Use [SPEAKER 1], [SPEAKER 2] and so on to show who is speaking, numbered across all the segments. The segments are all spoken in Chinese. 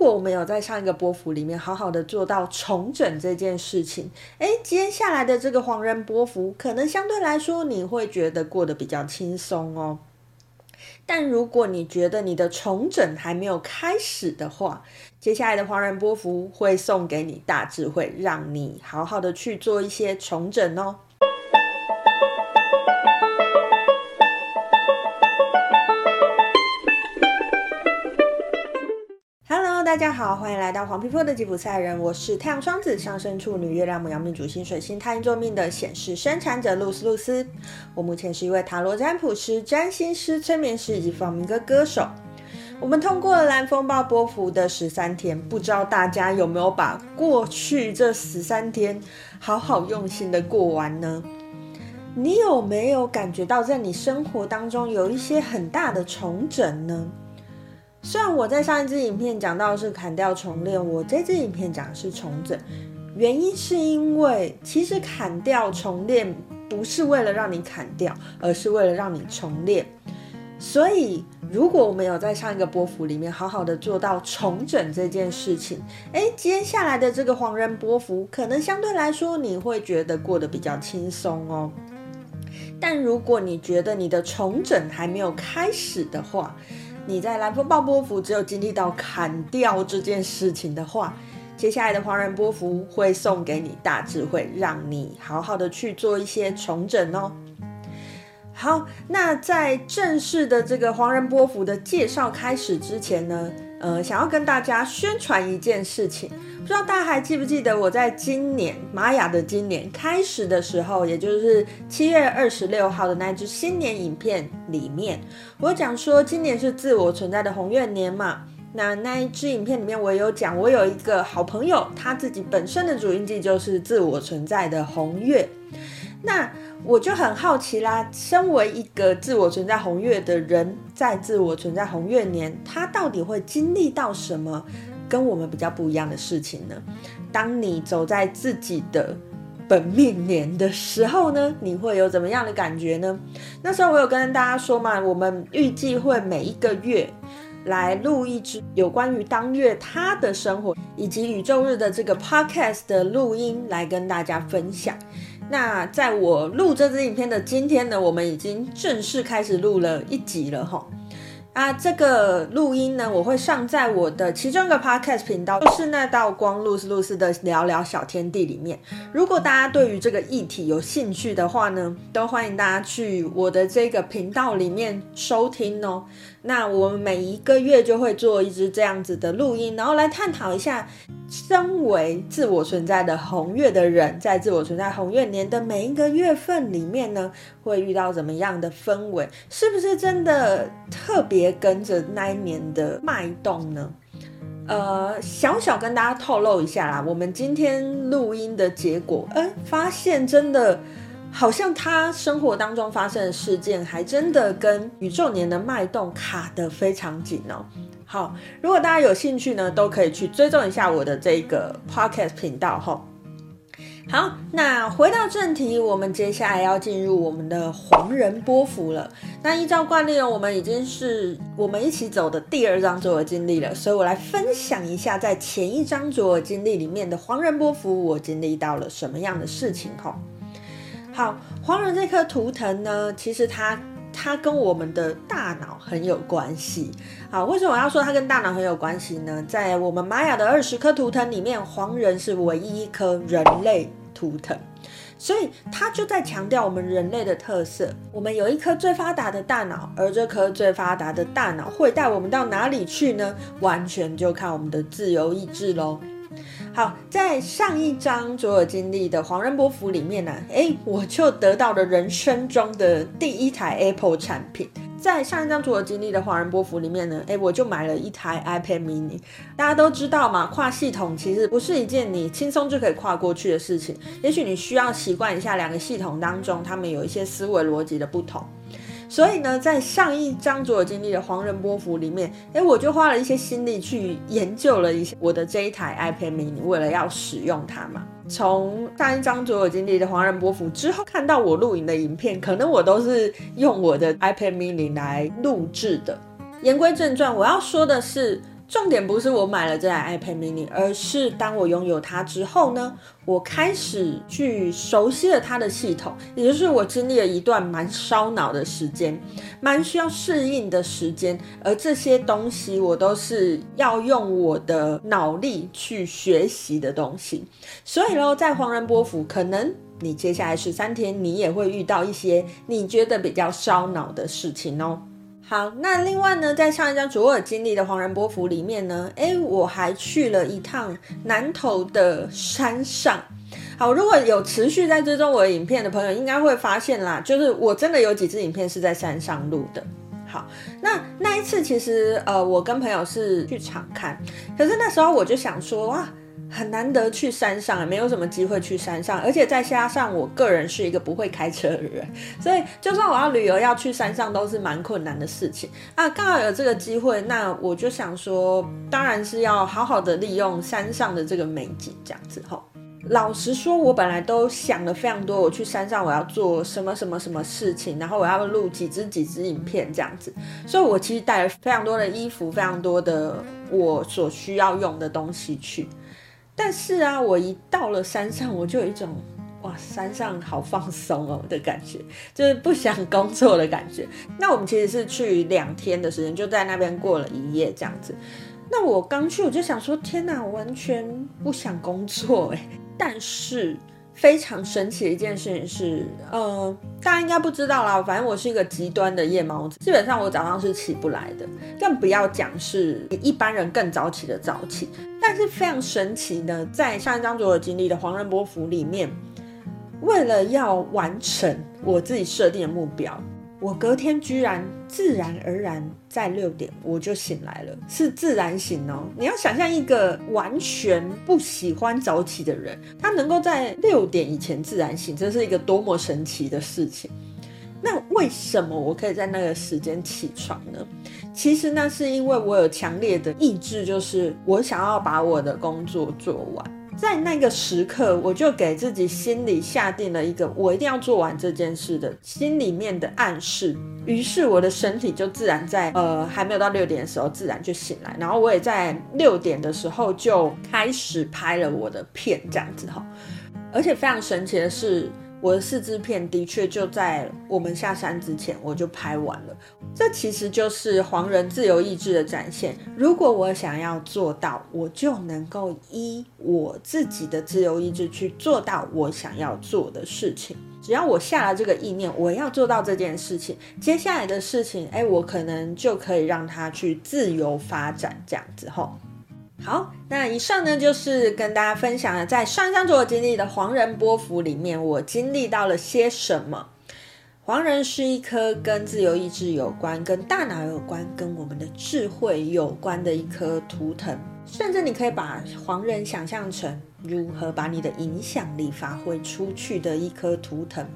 [SPEAKER 1] 如果我们有在上一个波幅里面好好的做到重整这件事情，诶，接下来的这个黄人波幅可能相对来说你会觉得过得比较轻松哦。但如果你觉得你的重整还没有开始的话，接下来的黄人波幅会送给你大智慧，让你好好的去做一些重整哦。大家好，欢迎来到黄皮肤的吉普赛人，我是太阳双子上升处女月亮母羊命主星水星太阴座命的显示生产者露丝露丝。我目前是一位塔罗占卜师、占星师、催眠师以及放民歌歌手。我们通过了蓝风暴波幅的十三天，不知道大家有没有把过去这十三天好好用心的过完呢？你有没有感觉到在你生活当中有一些很大的重整呢？虽然我在上一支影片讲到是砍掉重练，我这支影片讲的是重整，原因是因为其实砍掉重练不是为了让你砍掉，而是为了让你重练。所以如果我们有在上一个波幅里面好好的做到重整这件事情，诶，接下来的这个黄人波幅可能相对来说你会觉得过得比较轻松哦。但如果你觉得你的重整还没有开始的话，你在蓝风暴波幅只有经历到砍掉这件事情的话，接下来的黄人波幅会送给你大智慧，让你好好的去做一些重整哦。好，那在正式的这个黄人波幅的介绍开始之前呢，呃，想要跟大家宣传一件事情，不知道大家还记不记得我在今年玛雅的今年开始的时候，也就是七月二十六号的那支新年影片里面，我讲说今年是自我存在的红月年嘛。那那一支影片里面我有讲，我有一个好朋友，他自己本身的主印记就是自我存在的红月。那我就很好奇啦，身为一个自我存在红月的人，在自我存在红月年，他到底会经历到什么跟我们比较不一样的事情呢？当你走在自己的本命年的时候呢，你会有怎么样的感觉呢？那时候我有跟大家说嘛，我们预计会每一个月来录一支有关于当月他的生活以及宇宙日的这个 podcast 的录音来跟大家分享。那在我录这支影片的今天呢，我们已经正式开始录了一集了哈。啊，这个录音呢，我会上在我的其中一个 podcast 频道，就是那道光露丝露丝的聊聊小天地里面。如果大家对于这个议题有兴趣的话呢，都欢迎大家去我的这个频道里面收听哦。那我们每一个月就会做一支这样子的录音，然后来探讨一下，身为自我存在的红月的人，在自我存在红月年的每一个月份里面呢，会遇到怎么样的氛围？是不是真的特别跟着那一年的脉动呢？呃，小小跟大家透露一下啦，我们今天录音的结果，哎，发现真的。好像他生活当中发生的事件，还真的跟宇宙年的脉动卡得非常紧哦。好，如果大家有兴趣呢，都可以去追踪一下我的这个 podcast 频道哈。好，那回到正题，我们接下来要进入我们的黄人波符了。那依照惯例，我们已经是我们一起走的第二张卓尔金历了，所以我来分享一下在前一张卓尔金历里面的黄人波符，我经历到了什么样的事情哈。好，黄人这颗图腾呢，其实它它跟我们的大脑很有关系。好，为什么我要说它跟大脑很有关系呢？在我们玛雅的二十颗图腾里面，黄人是唯一一颗人类图腾，所以它就在强调我们人类的特色。我们有一颗最发达的大脑，而这颗最发达的大脑会带我们到哪里去呢？完全就看我们的自由意志喽。好，在上一张卓尔经历的黄人波符里面呢、啊，诶，我就得到了人生中的第一台 Apple 产品。在上一张做我经历的华人波幅里面呢，哎，我就买了一台 iPad mini。大家都知道嘛，跨系统其实不是一件你轻松就可以跨过去的事情。也许你需要习惯一下两个系统当中，他们有一些思维逻辑的不同。所以呢，在上一张左耳经历的黄仁波幅里面，诶，我就花了一些心力去研究了一下我的这一台 iPad mini，为了要使用它嘛。从上一张左耳经历的黄仁波幅之后，看到我录影的影片，可能我都是用我的 iPad mini 来录制的。言归正传，我要说的是，重点不是我买了这台 iPad mini，而是当我拥有它之后呢，我开始去熟悉了它的系统，也就是我经历了一段蛮烧脑的时间，蛮需要适应的时间。而这些东西我都是要用我的脑力去学习的东西。所以喽，在黄仁波府，可能你接下来十三天，你也会遇到一些你觉得比较烧脑的事情哦。好，那另外呢，在上一张卓尔经历的黄人波符里面呢，哎，我还去了一趟南投的山上。好，如果有持续在追踪我的影片的朋友，应该会发现啦，就是我真的有几支影片是在山上录的。好，那那一次其实呃，我跟朋友是去场看，可是那时候我就想说，哇。很难得去山上，没有什么机会去山上，而且再加上我个人是一个不会开车的人，所以就算我要旅游要去山上都是蛮困难的事情啊。刚好有这个机会，那我就想说，当然是要好好的利用山上的这个美景，这样子齁。老实说，我本来都想了非常多，我去山上我要做什么什么什么事情，然后我要录几支几支影片这样子，所以我其实带了非常多的衣服，非常多的我所需要用的东西去。但是啊，我一到了山上，我就有一种哇，山上好放松哦的感觉，就是不想工作的感觉。那我们其实是去两天的时间，就在那边过了一夜这样子。那我刚去，我就想说，天哪，完全不想工作哎。但是。非常神奇的一件事情是，呃，大家应该不知道啦。反正我是一个极端的夜猫子，基本上我早上是起不来的，更不要讲是比一般人更早起的早起。但是非常神奇呢，在上一张卓尔金历的黄仁波府里面，为了要完成我自己设定的目标。我隔天居然自然而然在六点我就醒来了，是自然醒哦。你要想象一个完全不喜欢早起的人，他能够在六点以前自然醒，这是一个多么神奇的事情。那为什么我可以在那个时间起床呢？其实那是因为我有强烈的意志，就是我想要把我的工作做完。在那个时刻，我就给自己心里下定了一个我一定要做完这件事的心里面的暗示。于是我的身体就自然在呃还没有到六点的时候自然就醒来，然后我也在六点的时候就开始拍了我的片，这样子哈。而且非常神奇的是。我的四支片的确就在我们下山之前我就拍完了，这其实就是黄人自由意志的展现。如果我想要做到，我就能够依我自己的自由意志去做到我想要做的事情。只要我下了这个意念，我要做到这件事情，接下来的事情，哎，我可能就可以让它去自由发展，这样子吼。好，那以上呢就是跟大家分享了，在上一张卓尔金历的黄人波幅里面，我经历到了些什么。黄人是一颗跟自由意志有关、跟大脑有关、跟我们的智慧有关的一颗图腾，甚至你可以把黄人想象成如何把你的影响力发挥出去的一颗图腾。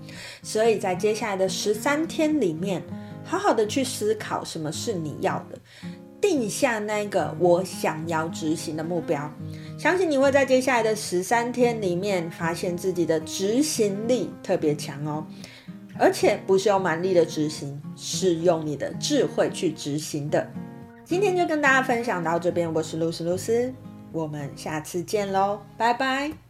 [SPEAKER 1] 所以在接下来的十三天里面，好好的去思考什么是你要的。定下那个我想要执行的目标，相信你会在接下来的十三天里面发现自己的执行力特别强哦，而且不是用蛮力的执行，是用你的智慧去执行的。今天就跟大家分享到这边，我是露丝露丝，我们下次见喽，拜拜。